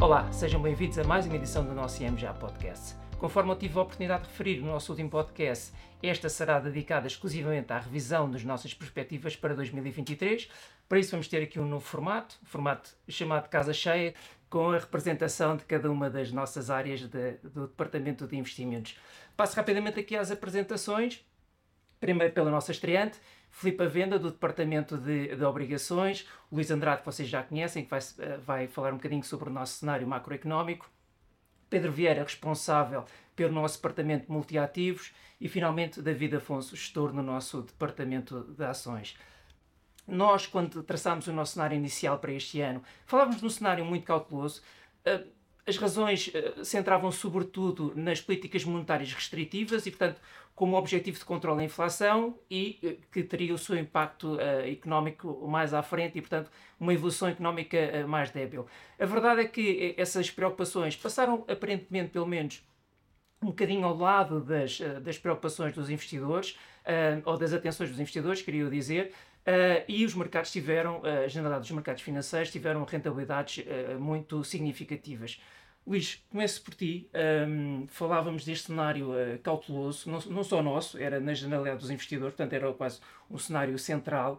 Olá, sejam bem-vindos a mais uma edição do nosso IMJA Podcast. Conforme eu tive a oportunidade de referir no nosso último podcast, esta será dedicada exclusivamente à revisão das nossas perspectivas para 2023. Para isso, vamos ter aqui um novo formato, um formato chamado Casa Cheia, com a representação de cada uma das nossas áreas de, do Departamento de Investimentos. Passo rapidamente aqui às apresentações. Primeiro pela nossa estreante, Filipe Venda, do Departamento de, de, Obrigações, Luís Andrade, que vocês já conhecem, que vai, eh, vai falar um bocadinho sobre o nosso cenário macroeconómico, Pedro Vieira, responsável pelo nosso Departamento de Multiativos, e finalmente David Afonso, gestor no nosso Departamento de Ações. Nós, quando traçámos o nosso cenário inicial para este ano, falávamos de um cenário muito cauteloso. As razões eh, centravam sobretudo nas políticas monetárias restritivas e, portanto, como objetivo de controle da inflação e eh, que teria o seu impacto uh, económico mais à frente e, portanto, uma evolução económica uh, mais débil. A verdade é que essas preocupações passaram, aparentemente, pelo menos, um bocadinho ao lado das, das preocupações dos investidores, ou das atenções dos investidores, queria dizer, e os mercados tiveram, a generalidade dos mercados financeiros, tiveram rentabilidades muito significativas. Luís, começo por ti. Um, falávamos deste cenário uh, cauteloso, não, não, só nosso, era na generalidade dos investidores, portanto era quase um cenário central.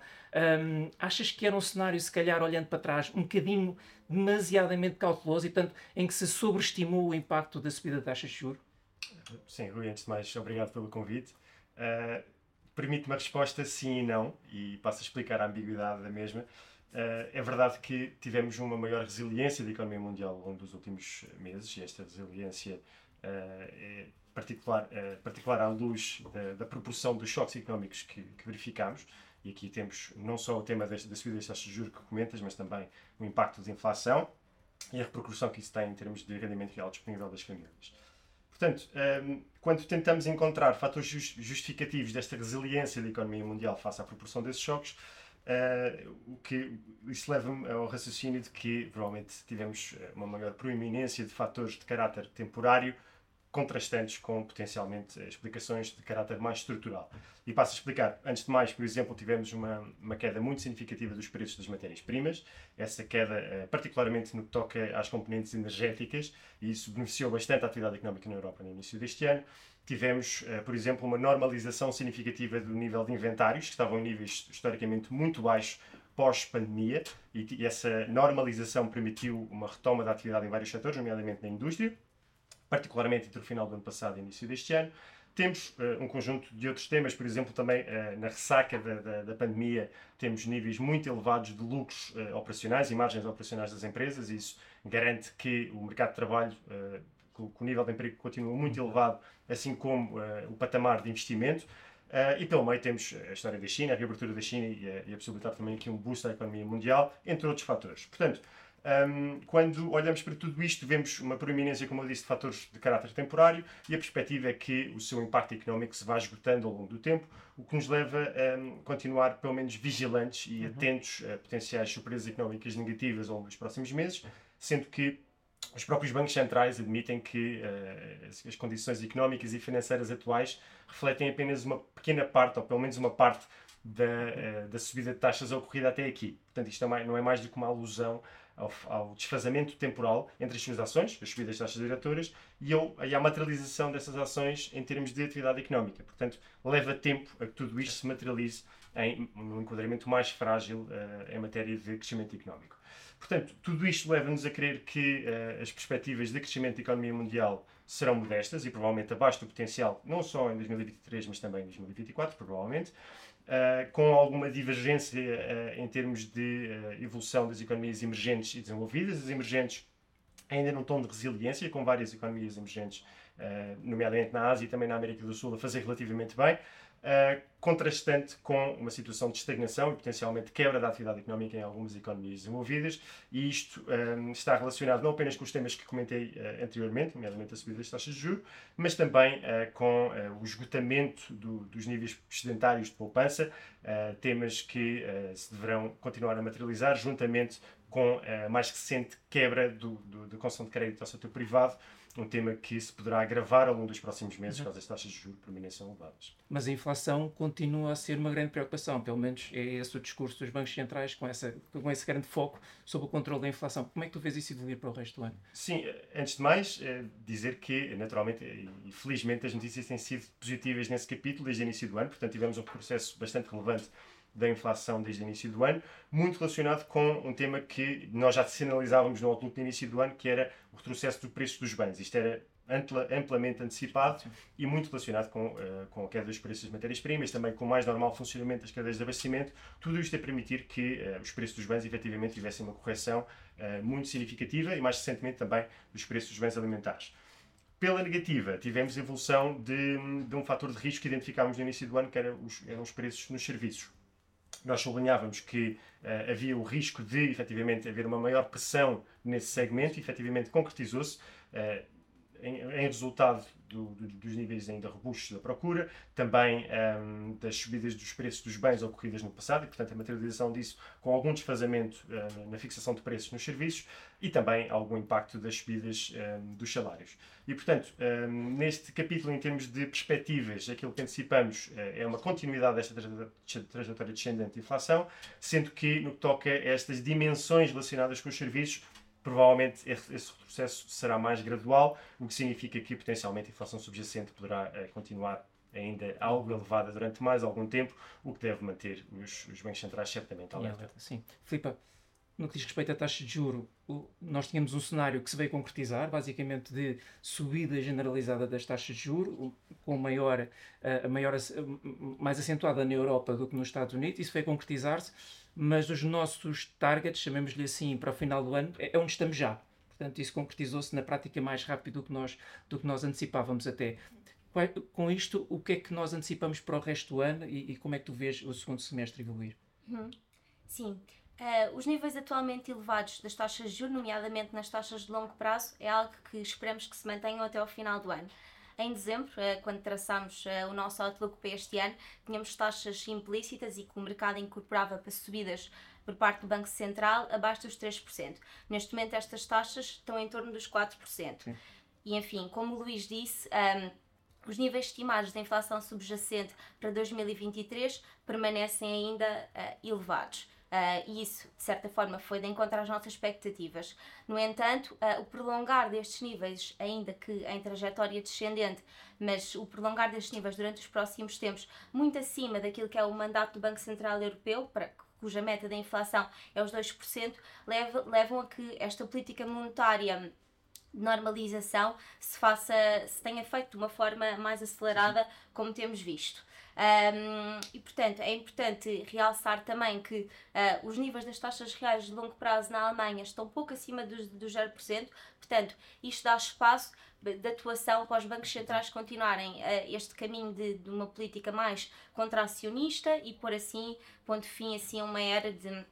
Um, achas que era um cenário, se calhar, olhando para trás, um bocadinho demasiadamente cauteloso e, portanto, em que se sobreestimou o impacto da subida da taxa de juros? Sim, Rui, antes de mais, obrigado pelo convite. Uh, Permite-me a resposta sim e não, e passo a explicar a ambiguidade da mesma. Uh, é verdade que tivemos uma maior resiliência da economia mundial ao longo dos últimos meses e esta resiliência uh, é particular, particular à luz da, da, proporção dos choques económicos que, que verificamos. E aqui temos não só o tema desta, da subida das taxas de juros que comentas, mas também o impacto da inflação e a repercussão que isso tem em termos de rendimento real disponível das famílias. Portanto, ehm, quando tentamos encontrar fatores justificativos desta resiliência da economia mundial face à proporção desses choques, Uh, o que isso leva-me ao raciocínio de que provavelmente tivemos eh, uma maior proeminência de fatores de caráter temporário contrastantes com potencialmente explicações de caráter mais estrutural. E passo a explicar. Antes de mais, por exemplo, tivemos uma, uma queda muito significativa dos preços das matérias-primas. Essa queda, uh, particularmente no que toca às componentes energéticas, e isso beneficiou bastante a atividade económica na Europa no início deste ano. Tivemos, uh, por exemplo, uma normalização significativa do nível de inventários, que estavam em níveis historicamente muito baixos pós-pandemia, e essa normalização permitiu uma retoma da atividade em vários setores, nomeadamente na indústria, particularmente entre o final do ano passado e início deste ano. Temos uh, um conjunto de outros temas, por exemplo, também uh, na ressaca da, da, da, pandemia, temos níveis muito elevados de lucros uh, operacionais e margens operacionais das empresas, e isso garante que o mercado de trabalho que o nível de emprego continua muito elevado, assim como o patamar de investimento. Uh, e pelo meio temos a história da China, a reabertura da China e a, e a possibilidade também aqui um boost à economia mundial, entre outros fatores. Portanto, um, quando olhamos para tudo isto, vemos uma proeminência, como eu disse, de fatores de caráter temporário e a perspectiva é que o seu impacto económico se vá esgotando ao longo do tempo, o que nos leva a um, continuar, pelo menos, vigilantes e uhum. atentos a potenciais surpresas económicas negativas ao longo dos próximos meses, sendo que os próprios bancos centrais admitem que uh, as, condições económicas e financeiras atuais refletem apenas uma pequena parte, ou pelo menos uma parte, da, uh, da subida de taxas ocorrida até aqui. Portanto, isto é não é mais do que uma alusão ao, ao, desfazamento temporal entre as suas ações, as subidas de taxas diretoras, e, ao, e à materialização dessas ações em termos de atividade económica. Portanto, leva tempo a que tudo isto se materialize em um enquadramento mais frágil uh, em matéria de crescimento económico. Portanto, tudo isto leva-nos a crer que uh, as perspectivas de crescimento da economia mundial serão modestas e provavelmente abaixo do potencial, não só em 2023, mas também em 2024, provavelmente, uh, com alguma divergência uh, em termos de evolução das economias emergentes e desenvolvidas. As emergentes ainda num tom de resiliência, com várias economias emergentes, nomeadamente na Ásia e também na América do Sul, a fazer relativamente bem uh, contrastante com uma situação de estagnação e potencialmente quebra da atividade económica em algumas economias desenvolvidas, e isto um, está relacionado não apenas com os temas que comentei uh, anteriormente, nomeadamente a subida das taxas de juros, mas também uh, com o esgotamento do, dos níveis excedentários de poupança, temas que se deverão continuar a materializar juntamente com a mais recente quebra do, do, da concessão de crédito ao setor privado, um tema que se poderá agravar ao longo dos próximos meses, uhum. caso as taxas de juros permaneçam elevadas. Mas a inflação continua a ser uma grande preocupação, pelo menos é esse o discurso dos bancos centrais, com, essa, com esse grande foco sobre o controle da inflação. Como é que tu vês isso evoluir para o resto do ano? Sim, antes de mais, é dizer que, naturalmente e felizmente, as notícias têm sido positivas nesse capítulo desde o início do ano, portanto, tivemos um processo bastante relevante da inflação desde o início do ano, muito relacionado com um tema que nós já sinalizávamos no outlook do início do ano, que era o retrocesso do preço dos bens. Isto era amplamente antecipado e muito relacionado com, uh, com a queda dos preços das matérias-primas, também com o mais normal funcionamento das cadeias de abastecimento, tudo isto a permitir que uh, os preços dos bens efetivamente tivessem uma correção uh, muito significativa e mais recentemente também dos preços dos bens alimentares. Pela negativa, tivemos evolução de, de um fator de risco que identificámos no início do ano, que era os, eram os preços nos serviços nós sublinhávamos que uh, havia o risco de, efetivamente, haver uma maior pressão nesse segmento e, efetivamente, concretizou-se. Uh, em, em, resultado do, do, dos níveis ainda robustos da procura, também um, das subidas dos preços dos bens ocorridas no passado e, portanto, a materialização disso com algum desfazamento uh, na fixação de preços nos serviços e também algum impacto das subidas um, dos salários. E, portanto, um, neste capítulo, em termos de perspectivas, aquilo que antecipamos uh, é uma continuidade desta trajetória descendente de inflação, sendo que, no que toca a estas dimensões relacionadas com os serviços, provavelmente esse retrocesso será mais gradual, o que significa que potencialmente a inflação subjacente poderá uh, continuar ainda algo elevada durante mais algum tempo, o que deve manter os, os bancos centrais certamente alerta. Sim. Filipe, no que diz respeito à taxa de juro, nós tínhamos um cenário que se veio concretizar, basicamente de subida generalizada das taxas de juro, com maior, eh, maior, mais acentuada na Europa do que nos Estados Unidos. Isso veio concretizar-se mas os nossos targets, chamemos-lhe assim, para o final do ano, é, é onde estamos já. Portanto, isso concretizou-se na prática mais rápido do que nós, do que nós antecipávamos até. Com isto, o que é que nós antecipamos para o resto do ano e, e como é que tu vês o segundo semestre evoluir? Uhum. Sim. Uh, os níveis atualmente elevados das taxas de juros, nomeadamente nas taxas de longo prazo, é algo que esperamos que se mantenham até ao final do ano. Em dezembro, eh, quando traçámos eh, o nosso outlook para este ano, tínhamos taxas implícitas e que o mercado incorporava para subidas por parte do Banco Central abaixo dos 3%. Neste momento, estas taxas estão em torno dos 4%. Sim. E enfim, como o Luís disse, um, os níveis estimados de inflação subjacente para 2023 permanecem ainda uh, elevados. Uh, e isso, de certa forma, foi de encontrar as nossas expectativas. No entanto, uh, o prolongar destes níveis, ainda que em trajetória descendente, mas o prolongar destes níveis durante os próximos tempos, muito acima daquilo que é o mandato do Banco Central Europeu, para, cuja meta da inflação é os 2%, leva, levam a que esta política monetária de normalização se faça, se tenha feito de uma forma mais acelerada, como temos visto. Um, e, portanto, é importante realçar também que uh, os níveis das taxas reais de longo prazo na Alemanha estão pouco acima dos, dos 0%, portanto, isto dá espaço de atuação para os bancos centrais continuarem uh, este caminho de, de, uma política mais contracionista e por assim, ponto fim assim, a uma era de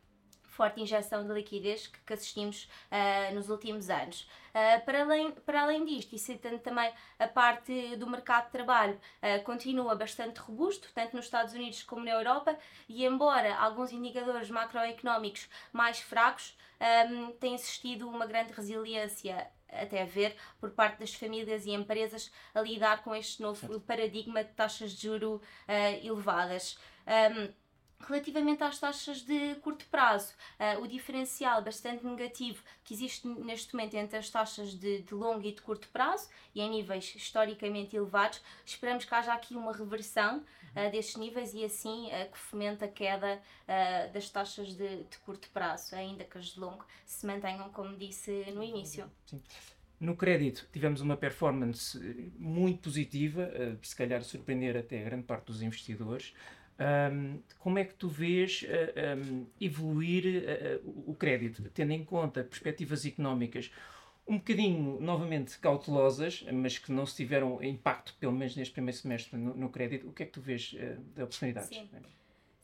forte injeção de liquidez que, que assistimos uh, nos últimos anos. Uh, para, além, para além disto, e citando também a parte do mercado de trabalho, uh, continua bastante robusto, tanto nos Estados Unidos como na Europa, e embora alguns indicadores macroeconómicos mais fracos, um, tem existido uma grande resiliência até ver por parte das famílias e empresas a lidar com este novo paradigma de taxas de juro uh, elevadas. Um, Relativamente às taxas de curto prazo, uh, o diferencial bastante negativo que existe neste momento entre as taxas de, de, longo e de curto prazo, e em níveis historicamente elevados, esperamos que haja aqui uma reversão uh, destes níveis e assim uh, que fomente a queda das taxas de, de, curto prazo, ainda que as de longo se mantenham, como disse no início. Sim. No crédito tivemos uma performance muito positiva, se calhar surpreender até grande parte dos investidores. Um, como é que tu vês uh, ah, um, evoluir uh, o crédito, tendo em conta perspectivas económicas um bocadinho, novamente, cautelosas, mas que não se tiveram impacto, pelo menos neste primeiro semestre, no, no crédito? O que é que tu vês uh, de oportunidades? Sim.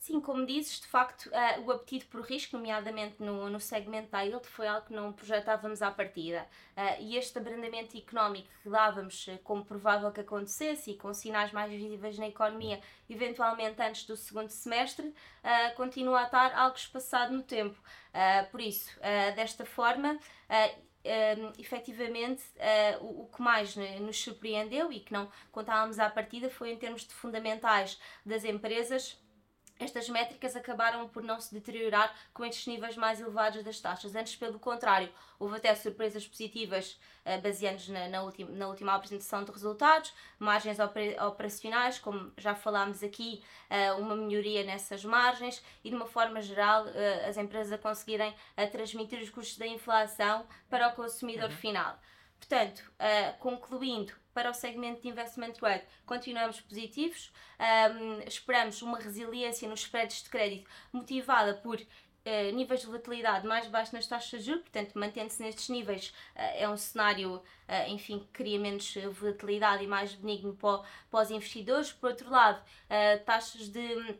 Sim, como dizes, de facto, uh, o apetite por risco, nomeadamente no, no segmento da yield, foi algo que não projetávamos à partida. Uh, e este abrandamento económico que dávamos uh, como provável que acontecesse e com sinais mais visíveis na economia, eventualmente antes do segundo semestre, continua a estar algo espaçado no tempo. por isso, desta forma, um, efetivamente, uh, o, o, que mais nos surpreendeu e que não contávamos à partida foi em termos de fundamentais das empresas estas métricas acabaram por não se deteriorar com estes níveis mais elevados das taxas. Antes, pelo contrário, houve até surpresas positivas uh, baseadas na, na, ultima, na última apresentação de resultados, margens operacionais, como já falámos aqui, uh, uma melhoria nessas margens e, de uma forma geral, uh, as empresas a conseguirem transmitir os custos da inflação para o consumidor uhum. final. Portanto, concluindo, para o segmento de investment grade, continuamos positivos, um, esperamos uma resiliência nos spreads de crédito motivada por Uh, níveis de volatilidade mais baixos nas taxas de juros, portanto, mantendo-se nestes níveis, uh, é um cenário, uh, enfim, que cria menos volatilidade e mais benigno para, para os investidores. Por outro lado, taxas de.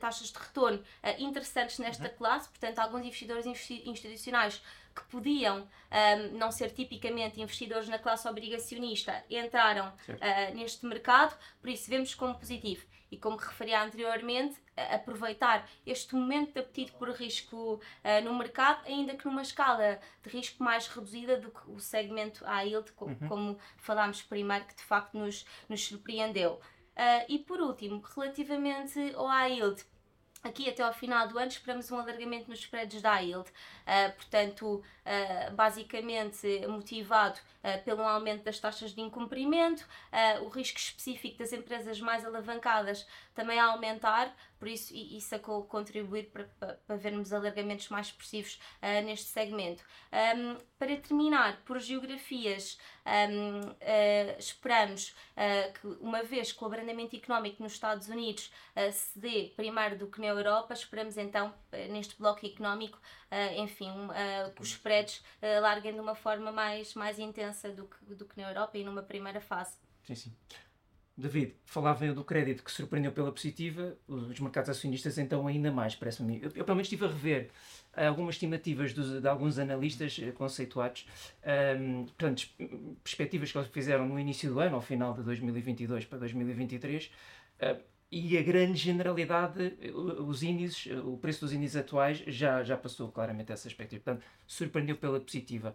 taxas de retorno interessantes nesta uhum. classe, portanto, alguns investidores institucionais que podiam um, não ser tipicamente investidores na classe obrigacionista entraram uh, neste mercado, por isso vemos como positivo. E como referi anteriormente, aproveitar este momento de apetite por risco uh, no mercado, ainda que numa escala de risco mais reduzida do que o segmento high yield, como, uhum. como falámos primeiro, que de facto nos, nos surpreendeu. Uh, e por último, relativamente ao high yield, Aqui até ao final do ano esperamos um alargamento nos spreads da yield, uh, portanto, uh, basicamente motivado uh, pelo aumento das taxas de incumprimento, o risco específico das empresas mais alavancadas também a aumentar, por isso isso a contribuir para, para, para vermos alargamentos mais expressivos neste segmento. Um, para terminar, por geografias, um, esperamos que uma vez que o abrandamento económico nos Estados Unidos se dê primeiro do que na Europa, esperamos então, neste bloco económico, enfim, que os spreads larguem de uma forma mais, mais intensa do que, do que na Europa e numa primeira fase. Sim, sim. David, falava do crédito que surpreendeu pela positiva, os mercados acionistas então ainda mais, parece-me. Eu, eu, pelo menos estive a rever algumas estimativas dos, de alguns analistas eh, conceituados, um, portanto, perspectivas que eles fizeram no início do ano, ao final de 2022 para 2023, uh, e a grande generalidade, os índices, o preço dos índices atuais já, já passou claramente essa expectativa. Portanto, surpreendeu pela positiva.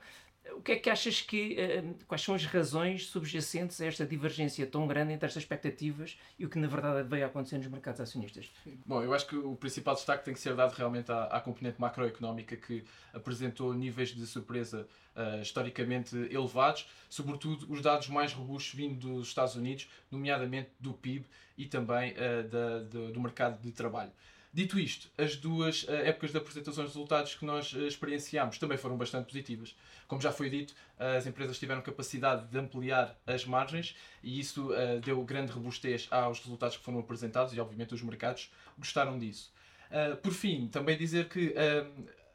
O que é que achas que. Uh, quais são as razões subjacentes a esta divergência tão grande entre estas expectativas e o que na verdade veio a acontecer nos mercados acionistas? Bom, eu acho que o principal destaque tem que ser dado realmente à, à componente macroeconómica que apresentou níveis de surpresa uh, historicamente elevados, sobretudo os dados mais robustos vindo dos Estados Unidos, nomeadamente do PIB e também uh, da, do, do mercado de trabalho. Dito isto, as duas uh, épocas de apresentações de resultados que nós uh, experienciámos também foram bastante positivas. Como já foi dito, as empresas tiveram capacidade de ampliar as margens e isso deu grande robustez aos resultados que foram apresentados e, obviamente, os mercados gostaram disso. por fim, também dizer que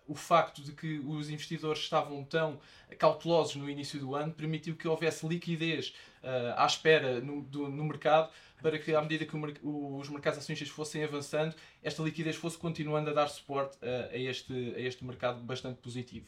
o facto de que os investidores estavam tão cautelosos no início do ano permitiu que houvesse liquidez uh, à espera no, do, no mercado para que, à medida que os mercados acionistas fossem avançando, esta liquidez fosse continuando a dar suporte uh, a, este, a este mercado bastante positivo.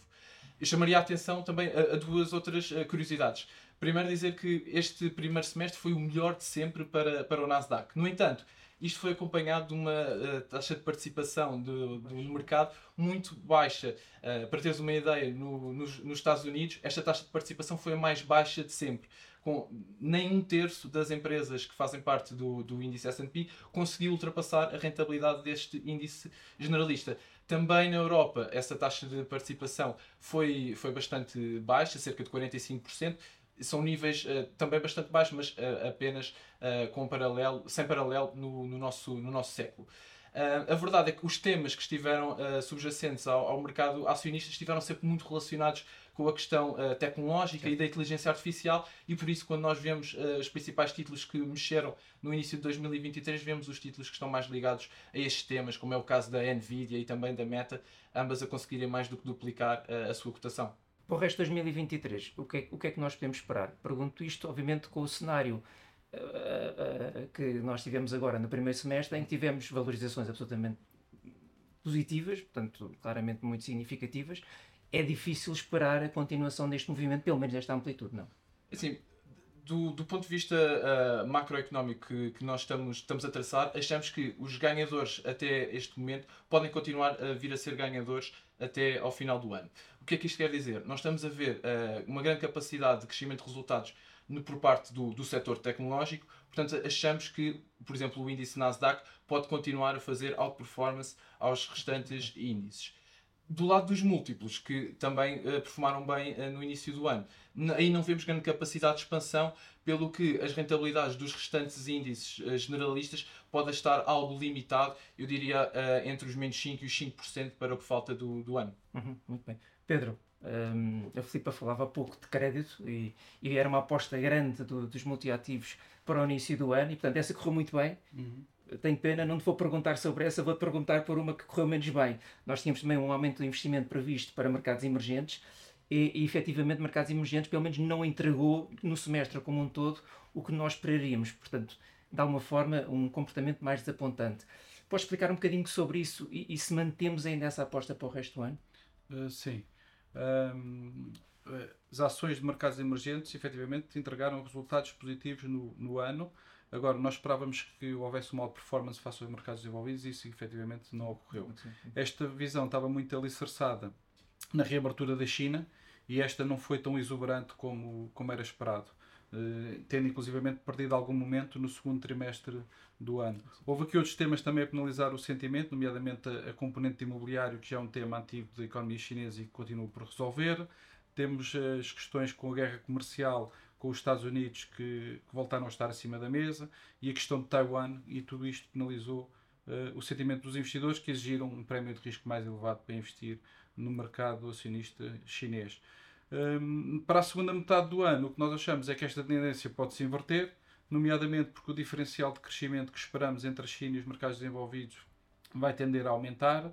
Eu chamaria a atenção também a, a duas outras uh, curiosidades. Primeiro, dizer que este primeiro semestre foi o melhor de sempre para, para o Nasdaq. No entanto, isto foi acompanhado de uma uh, taxa de participação do, do, mercado muito baixa. Uh, para teres uma ideia, no, nos, nos, Estados Unidos, esta taxa de participação foi a mais baixa de sempre. Com nem um terço das empresas que fazem parte do, do índice SP conseguiu ultrapassar a rentabilidade deste índice generalista. Também na Europa, essa taxa de participação foi, foi bastante baixa, cerca de 45%, são níveis uh, também bastante baixos, mas uh, apenas uh, com paralelo, sem paralelo no, no, nosso, no nosso século. a verdade é que os temas que estiveram subjacentes ao, ao, mercado acionista estiveram sempre muito relacionados com a questão tecnológica Sim. e da inteligência artificial e por isso quando nós vemos os principais títulos que mexeram no início de 2023 vemos os títulos que estão mais ligados a estes temas, como é o caso da Nvidia e também da Meta, ambas a conseguirem mais do que duplicar a sua cotação. Para o resto de 2023, o que, é, o que é que nós podemos esperar? Pergunto isto, obviamente, com o cenário uh, uh, que nós tivemos agora no primeiro semestre, em que tivemos valorizações absolutamente positivas, portanto, claramente muito significativas. É difícil esperar a continuação deste movimento, pelo menos desta amplitude, não? Assim, do, do ponto de vista uh, macroeconómico que, que, nós estamos, estamos a traçar, achamos que os ganhadores até este momento podem continuar a vir a ser ganhadores até ao final do ano. O que é que isto quer dizer? Nós estamos a ver uh, uma grande capacidade de crescimento de resultados no, por parte do, do setor tecnológico, portanto achamos que, por exemplo, o índice Nasdaq pode continuar a fazer outperformance aos restantes índices do lado dos múltiplos, que também uh, performaram bem uh, no início do ano. Aí não vemos grande capacidade de expansão, pelo que as rentabilidades dos restantes índices uh, generalistas podem estar algo limitado, eu diria entre os menos 5% e os 5% para o que falta do, do ano. Uhum, muito bem. Pedro, um, a Filipa falava há pouco de crédito e, e era uma aposta grande do, dos multiativos para o início do ano e, portanto, essa correu muito bem. Uhum tenho pena, não te vou perguntar sobre essa, vou-te perguntar por uma que correu menos bem. Nós tínhamos também um aumento do investimento previsto para mercados emergentes e, e efetivamente mercados emergentes pelo menos não entregou no semestre como um todo o que nós esperaríamos. Portanto, de alguma forma, um comportamento mais desapontante. Podes explicar um bocadinho sobre isso e, e se mantemos ainda essa aposta para o resto do ano? Uh, sim. Um, as ações de mercados emergentes efetivamente entregaram resultados positivos no, no ano Agora, nós esperávamos que houvesse uma performance face aos mercados desenvolvidos e isso efetivamente não ocorreu. Esta visão estava muito alicerçada na reabertura da China e esta não foi tão exuberante como, como era esperado. Uh, tendo inclusivamente perdido algum momento no segundo trimestre do ano. Houve aqui outros temas também a penalizar o sentimento, nomeadamente a, componente imobiliário, que é um tema antigo da economia chinesa e que continua por resolver. Temos as questões com a guerra comercial com os Estados Unidos que, que, voltaram a estar acima da mesa e a questão de Taiwan e tudo isto penalizou uh, o sentimento dos investidores que exigiram um prémio de risco mais elevado para investir no mercado acionista chinês. Para a segunda metade do ano, o que nós achamos é que esta tendência pode se inverter, nomeadamente porque o diferencial de crescimento que esperamos entre a China e os mercados desenvolvidos vai tender a aumentar,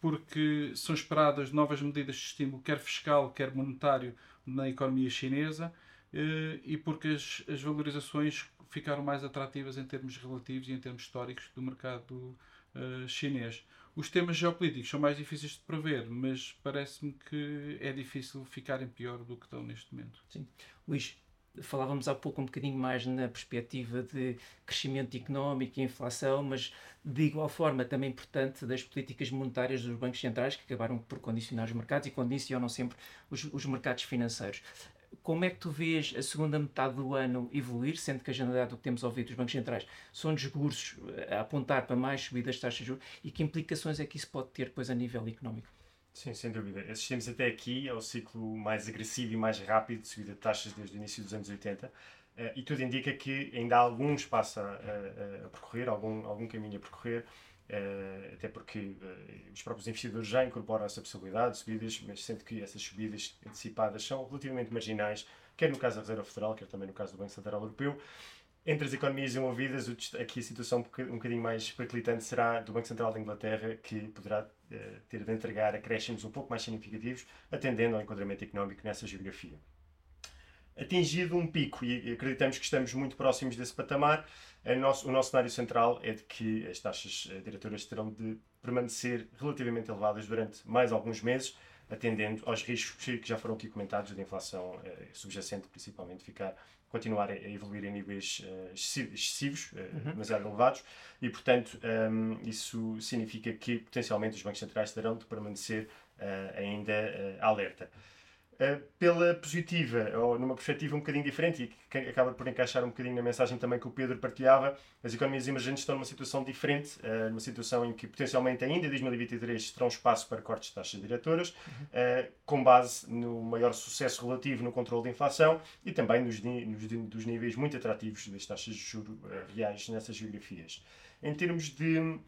porque são esperadas novas medidas de estímulo, quer fiscal, quer monetário, na economia chinesa eh, e porque as, as valorizações ficaram mais atrativas em termos relativos e em termos históricos do mercado uh, chinês. Os temas geopolíticos são mais difíceis de prever, mas parece-me que é difícil ficarem pior do que estão neste momento. Sim. Luís, falávamos há pouco um bocadinho mais na perspectiva de crescimento económico e inflação, mas de igual forma também importante das políticas monetárias dos bancos centrais que acabaram por condicionar os mercados e condicionam sempre os, os mercados financeiros como é que tu vês a segunda metade do ano evoluir, sendo que a generalidade do que temos ouvido dos bancos centrais são discursos a apontar para mais subidas de taxas de juros e que implicações é que isso pode ter depois a nível económico? Sim, sem dúvida. Assistimos até aqui ao ciclo mais agressivo e mais rápido de subida de taxas desde o início dos anos 80 eh, e tudo indica que ainda há algum espaço a, a, a percorrer, algum, algum caminho a percorrer Uh, até porque uh, os próprios investidores já incorporam essa possibilidade de subidas, mas sendo que essas subidas antecipadas são relativamente marginais, quer no caso da Reserva Federal, quer também no caso do Banco Central Europeu. Entre as economias envolvidas, aqui a situação um bocadinho mais periclitante será do Banco Central da Inglaterra, que poderá uh, ter de entregar acréscimos um pouco mais significativos, atendendo ao enquadramento económico nessa geografia. Atingido um pico, e acreditamos que estamos muito próximos desse patamar, nosso, o nosso cenário central é de que as taxas eh, diretoras terão de permanecer relativamente elevadas durante mais alguns meses, atendendo aos riscos que já foram aqui comentados da inflação eh, subjacente, principalmente ficar continuar a evoluir em níveis uh, excessivos, uh, uhum. demasiado elevados, e portanto um, ehm, isso significa que potencialmente os bancos centrais terão de permanecer uh, ainda alerta. Eh, pela positiva, ou numa perspectiva um bocadinho diferente, e que acaba por encaixar um bocadinho na mensagem também que o Pedro partilhava, as economias emergentes estão numa situação diferente, uh, numa situação em que potencialmente ainda em 2023 terão espaço para cortes de taxas diretoras, uh, com base no maior sucesso relativo no controle da inflação e também nos, nos dos níveis muito atrativos das taxas de juros reais nessas geografias. Em termos de eh,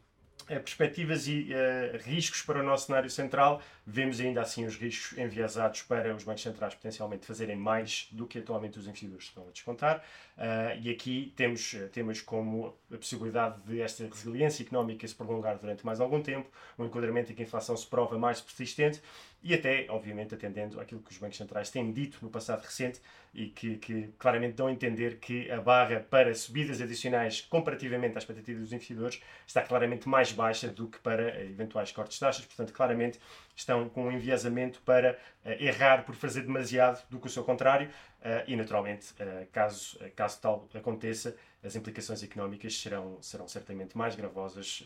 perspectivas e uh, riscos para o nosso cenário central, vemos ainda assim os riscos enviesados para os bancos centrais potencialmente fazerem mais do que atualmente os investidores estão a descontar. Uh, e aqui temos temas como a possibilidade de esta resiliência económica se prolongar durante mais algum tempo, um enquadramento em que a inflação se prova mais persistente e até, obviamente, atendendo àquilo que os bancos centrais têm dito no passado recente e que, que, claramente dão a entender que a barra para subidas adicionais comparativamente à expectativa dos investidores está claramente mais baixa do que para eventuais cortes de taxas, portanto, claramente estão com um enviesamento para errar por fazer demasiado do que o seu contrário e, naturalmente, caso, caso tal aconteça, as implicações económicas serão, serão certamente mais gravosas,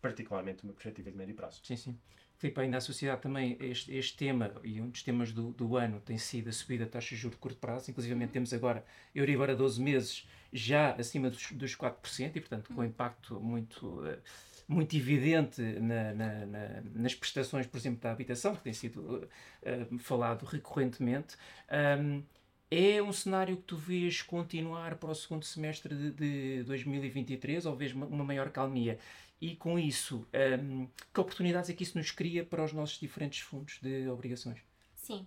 particularmente numa perspectiva de médio prazo. Sim, sim. Filipe, ainda a sociedade também, este, este tema, e um dos temas do, do ano tem sido a subida da taxa de juros de curto prazo, inclusive temos agora Euribor a 12 meses já acima dos, dos 4%, e portanto com impacto muito, eh, muito evidente na, na, na, nas prestações, por exemplo, da habitação, que tem sido uh, falado recorrentemente. Um, é um cenário que tu vês continuar para o segundo semestre de, de 2023 ou vês uma, uma maior calmia? E com isso, um, que oportunidades é que isso nos cria para os nossos diferentes fundos de obrigações? Sim.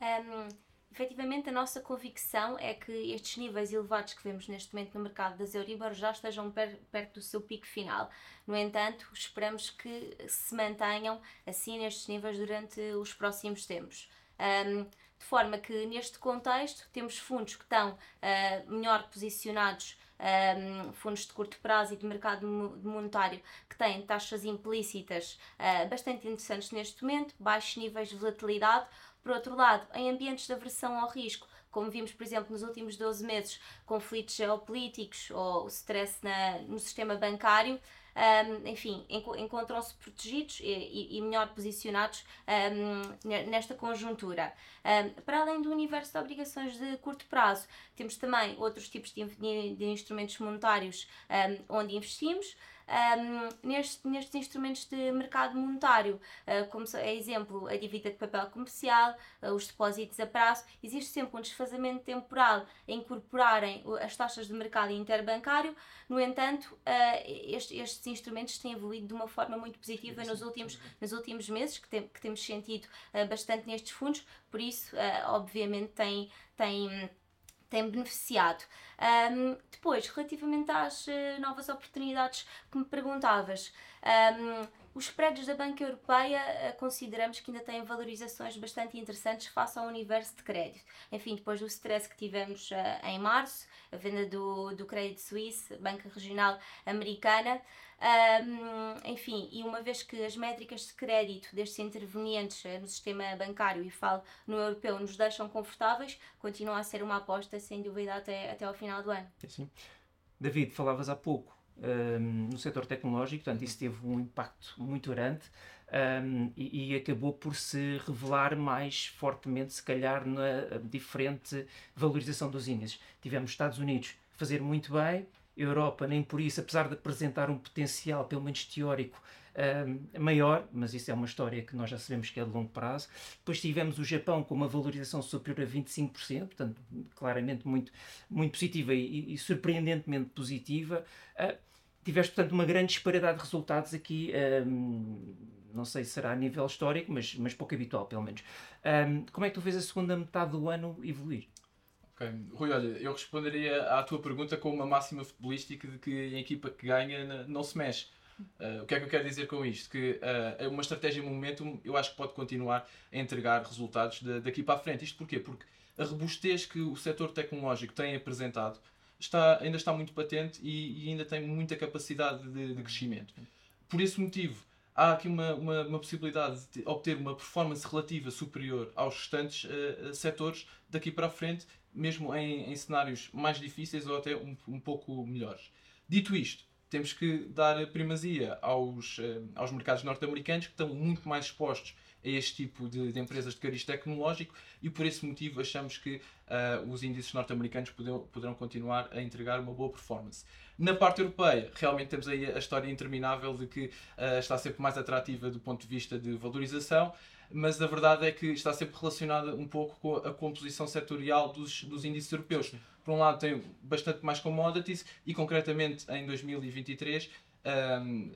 Um, efetivamente, a nossa convicção é que estes níveis elevados que vemos neste momento no mercado das Euribor já estejam per, perto do seu pico final. No entanto, esperamos que se mantenham assim nestes níveis durante os próximos tempos. Um, de forma que, neste contexto, temos fundos que estão uh, melhor posicionados um, fundos de curto prazo e de mercado monetário que têm taxas implícitas uh, bastante interessantes neste momento, baixos níveis de volatilidade. Por outro lado, em ambientes de aversão ao risco, como vimos, por exemplo, nos últimos 12 meses, conflitos geopolíticos ou stress na, no sistema bancário, um, enfim, encontram-se protegidos e, e, melhor posicionados um, nesta conjuntura. Um, para além do universo de obrigações de curto prazo, temos também outros tipos de, de, de instrumentos monetários onde investimos um, neste, nestes instrumentos de mercado monetário, uh, como é exemplo a dívida de papel comercial, uh, os depósitos a prazo, existe sempre um desfazamento temporal a incorporarem as taxas de mercado interbancário, no entanto, uh, estes, estes, instrumentos têm evoluído de uma forma muito positiva nos últimos, nos últimos meses, que, tem, que temos sentido bastante nestes fundos, por isso, obviamente, tem. tem tem beneficiado. Um, depois, relativamente às uh, novas oportunidades que me perguntavas, um, os prédios da Banca Europeia uh, consideramos que ainda têm valorizações bastante interessantes face ao universo de crédito. Enfim, depois do stress que tivemos uh, em março, a venda do, do crédito suíço, Banca Regional Americana, um, enfim, e uma vez que as métricas de crédito destes intervenientes uh, no sistema bancário, e falo no europeu, nos deixam confortáveis, continua a ser uma aposta, sem dúvida, até, até ao final do ano. Sim. David, falavas há pouco um, no setor tecnológico, portanto, isso teve um impacto muito grande. Um, e, e, acabou por se revelar mais fortemente, se calhar, na diferente valorização dos índices. Tivemos Estados Unidos fazer muito bem, Europa nem por isso, apesar de apresentar um potencial, pelo menos teórico, um, maior, mas isso é uma história que nós já sabemos que é de longo prazo. Depois tivemos o Japão com uma valorização superior a 25%, portanto, claramente muito, muito positiva e, e surpreendentemente positiva. Uh, tiveste, portanto, uma grande disparidade de resultados aqui. Um, não sei se será a nível histórico, mas, mas pouco habitual, pelo menos. Um, como é que tu vês a segunda metade do ano evoluir? Ok, Rui, olha, eu responderia à tua pergunta com uma máxima futebolística de que a equipa que ganha não se mexe. Uh, o que é que eu quero dizer com isto? Que uh, uma estratégia momentum eu acho que pode continuar a entregar resultados de, daqui para a frente. Isto porquê? Porque a robustez que o setor tecnológico tem apresentado está, ainda está muito patente e, e ainda tem muita capacidade de, de, crescimento. Por esse motivo, há aqui uma, uma, uma, possibilidade de obter uma performance relativa superior aos restantes uh, setores daqui para a frente, mesmo em, em cenários mais difíceis ou até um, um, pouco melhores. Dito isto, temos que dar primazia aos, uh, aos mercados norte-americanos que estão muito mais expostos a este tipo de, de, empresas de cariz tecnológico e por esse motivo achamos que uh, os índices norte-americanos poderão, continuar a entregar uma boa performance. Na parte europeia, realmente temos aí a história interminável de que uh, está sempre mais atrativa do ponto de vista de valorização, mas a verdade é que está sempre relacionada um pouco com a composição setorial dos, dos índices europeus. Por um lado, tem bastante mais commodities e, concretamente, em 2023, um,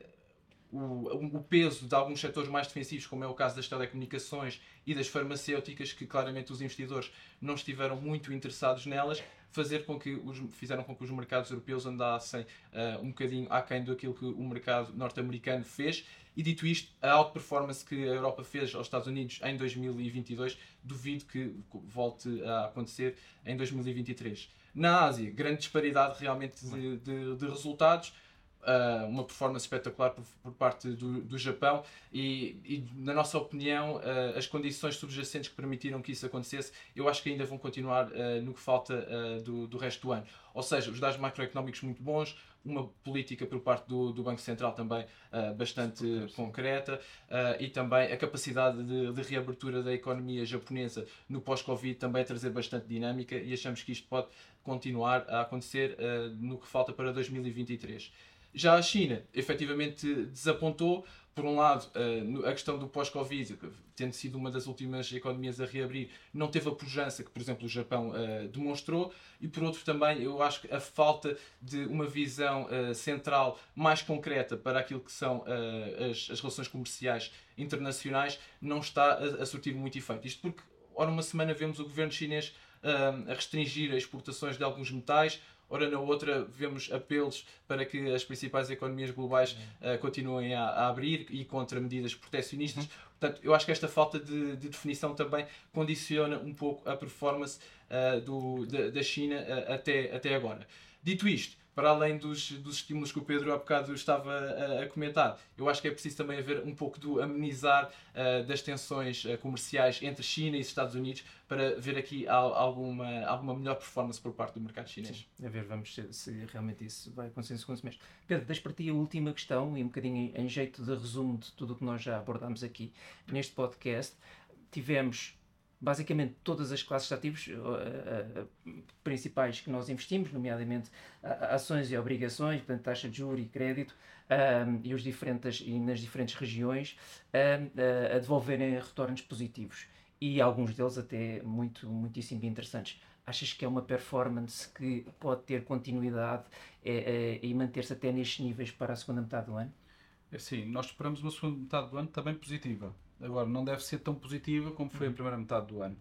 o, o, peso de alguns setores mais defensivos, como é o caso das telecomunicações e das farmacêuticas, que claramente os investidores não estiveram muito interessados nelas, fazer com que os, fizeram com que os mercados europeus andassem uh, um bocadinho aquém daquilo que o mercado norte-americano fez. E dito isto, a alta performance que a Europa fez aos Estados Unidos em 2022, duvido que volte a acontecer em 2023. Na Ásia, grande disparidade realmente de, de, de resultados uh, uma performance espetacular por, por parte do, do Japão e, e, na nossa opinião, uh, as condições subjacentes que permitiram que isso acontecesse, eu acho que ainda vão continuar uh, no que falta do, do resto do ano. Ou seja, os dados macroeconómicos muito bons, uma política por parte do, do Banco Central também uh, bastante concreta uh, e também a capacidade de, de, reabertura da economia japonesa no pós-Covid também trazer bastante dinâmica e achamos que isto pode continuar a acontecer uh, no que falta para 2023. Já a China. Efetivamente desapontou, por um lado, a questão do pós-Covid, tendo sido uma das últimas economias a reabrir, não teve a pujança que, por exemplo, o Japão demonstrou, e por outro também, eu acho que a falta de uma visão central mais concreta para aquilo que são as, as, relações comerciais internacionais não está a, a surtir muito efeito. Isto porque, ora, uma semana vemos o governo chinês a restringir as exportações de alguns metais, ora na outra vemos apelos para que as principais economias globais uh, continuem a, a, abrir e contra medidas proteccionistas. Uhum. Portanto, eu acho que esta falta de, de, definição também condiciona um pouco a performance uh, do, da, da China uh, até, até agora. Dito isto, para além dos, dos estímulos que o Pedro há bocado estava a, a, comentar, eu acho que é preciso também haver um pouco do amenizar uh, das tensões uh, comerciais entre China e Estados Unidos para ver aqui alguma, alguma melhor performance por parte do mercado chinês. Sim. A ver, vamos ver se realmente isso vai acontecer no segundo semestre. Pedro, deixo para ti a última questão e um bocadinho em jeito de resumo de tudo o que nós já abordámos aqui neste podcast. Tivemos basicamente todas as classes de ativos uh, uh, principais que nós investimos, nomeadamente ações e obrigações, portanto, taxa de juros e crédito, e, os diferentes, e nas diferentes regiões, a devolverem retornos positivos. E alguns deles até muito, muitíssimo interessantes. Achas que é uma performance que pode ter continuidade e manter-se até nestes níveis para a segunda metade do ano? É sim, nós esperamos uma segunda metade do ano também positiva. Agora, não deve ser tão positiva como foi a uhum. primeira metade do ano.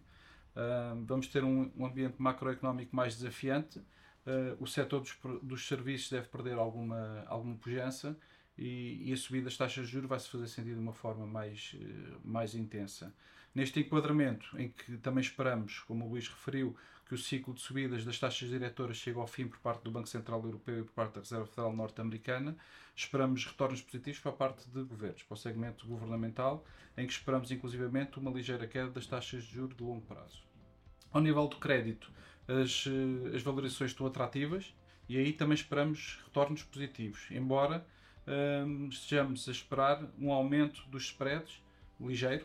Uh, vamos ter um, um, ambiente macroeconómico mais desafiante. Uh, o setor dos, dos serviços deve perder alguma, alguma pujança e, e, a subida das taxas de juros vai se fazer sentir de uma forma mais, uh, mais intensa. Neste enquadramento, em que também esperamos, como o Luís referiu, que o ciclo de subidas das taxas diretoras chegue ao fim por parte do Banco Central Europeu e por parte da Reserva Federal Norte-Americana, esperamos retornos positivos para a parte de governos, para o segmento governamental, em que esperamos inclusivamente uma ligeira queda das taxas de juros de longo prazo. Ao nível do crédito, as, eh, as valorizações estão atrativas e aí também esperamos retornos positivos, embora hum, estejamos a esperar um aumento dos spreads ligeiro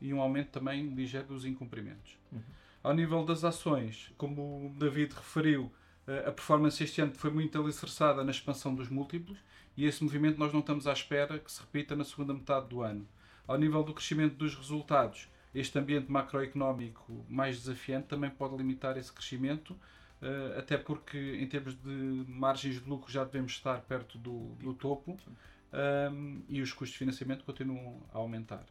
e um aumento também ligeiro dos incumprimentos. Uhum. Ao nível das ações, como o David referiu, eh, a performance este ano foi muito alicerçada na expansão dos múltiplos e esse movimento nós não estamos à espera que se repita na segunda metade do ano. Ao nível do crescimento dos resultados, este ambiente macroeconómico mais desafiante também pode limitar esse crescimento, eh, até porque em termos de margens de lucro já devemos estar perto do, do topo um, e os custos de financiamento continuam a aumentar.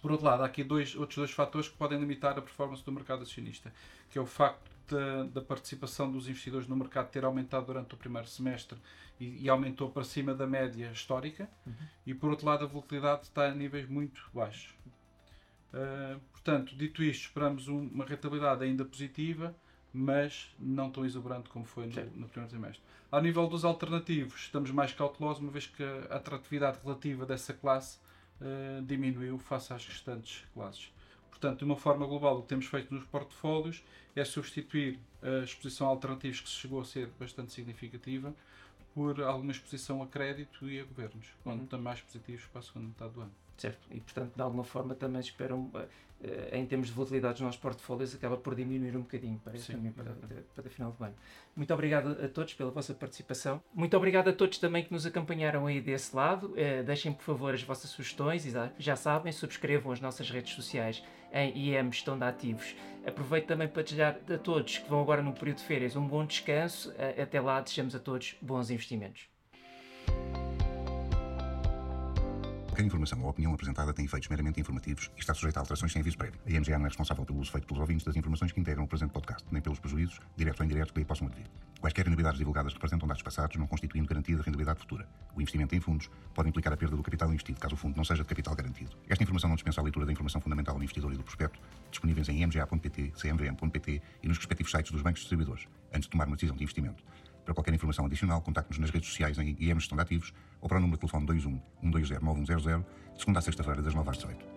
Por outro lado, há aqui dois, outros dois fatores que podem limitar a performance do mercado acionista, que é o facto da, da participação dos investidores no mercado ter aumentado durante o primeiro semestre e, e aumentou para cima da média histórica, uhum. e por outro lado, a volatilidade está a níveis muito baixos. Uh, portanto, dito isto, esperamos um, uma rentabilidade ainda positiva, mas não tão exuberante como foi no, no, primeiro trimestre. Ao nível dos alternativos, estamos mais cautelosos, uma vez que a atratividade relativa dessa classe uh, diminuiu face às restantes classes. Portanto, de uma forma global, o que temos feito nos portfólios é substituir a exposição a alternativos que chegou a ser bastante significativa por alguma exposição a crédito e a governos, quando uhum. estão mais positivos para a segunda metade do ano. Certo, e portanto, de alguma forma, também esperam, eh, em termos de volatilidade dos nossos portfólios, acaba por diminuir um bocadinho, parece também, para, para, para o final do ano. Muito obrigado a todos pela vossa participação. Muito obrigado a todos também que nos acompanharam aí desse lado. Eh, deixem, por favor, as vossas sugestões e já sabem, subscrevam as nossas redes sociais em IEM Gestão de Ativos. Aproveito também para desejar a todos que vão agora no período de férias um bom descanso. Eh, até lá, desejamos a todos bons investimentos. Qualquer informação ou opinião apresentada tem efeitos meramente informativos e está sujeita a alterações sem aviso prévio. A IMGA não é responsável pelo uso feito pelos ouvintes das informações que integram o presente podcast, nem pelos prejuízos, diretos ou indiretos, que aí possam advir. Quaisquer inovidades divulgadas representam dados passados, não constituindo garantia de rentabilidade futura. O investimento em fundos pode implicar a perda do capital investido, caso o fundo não seja de capital garantido. Esta informação não dispensa a leitura da informação fundamental do investidor e do prospecto, disponíveis em imga.pt, cmvm.pt e nos respectivos sites dos bancos distribuidores, antes de tomar uma decisão de investimento. Para qualquer informação adicional, contacte-nos nas redes sociais em IEM Gestão Ativos ou para o número de telefone 21 120 9100, de segunda a sexta-feira, das 9 às 18.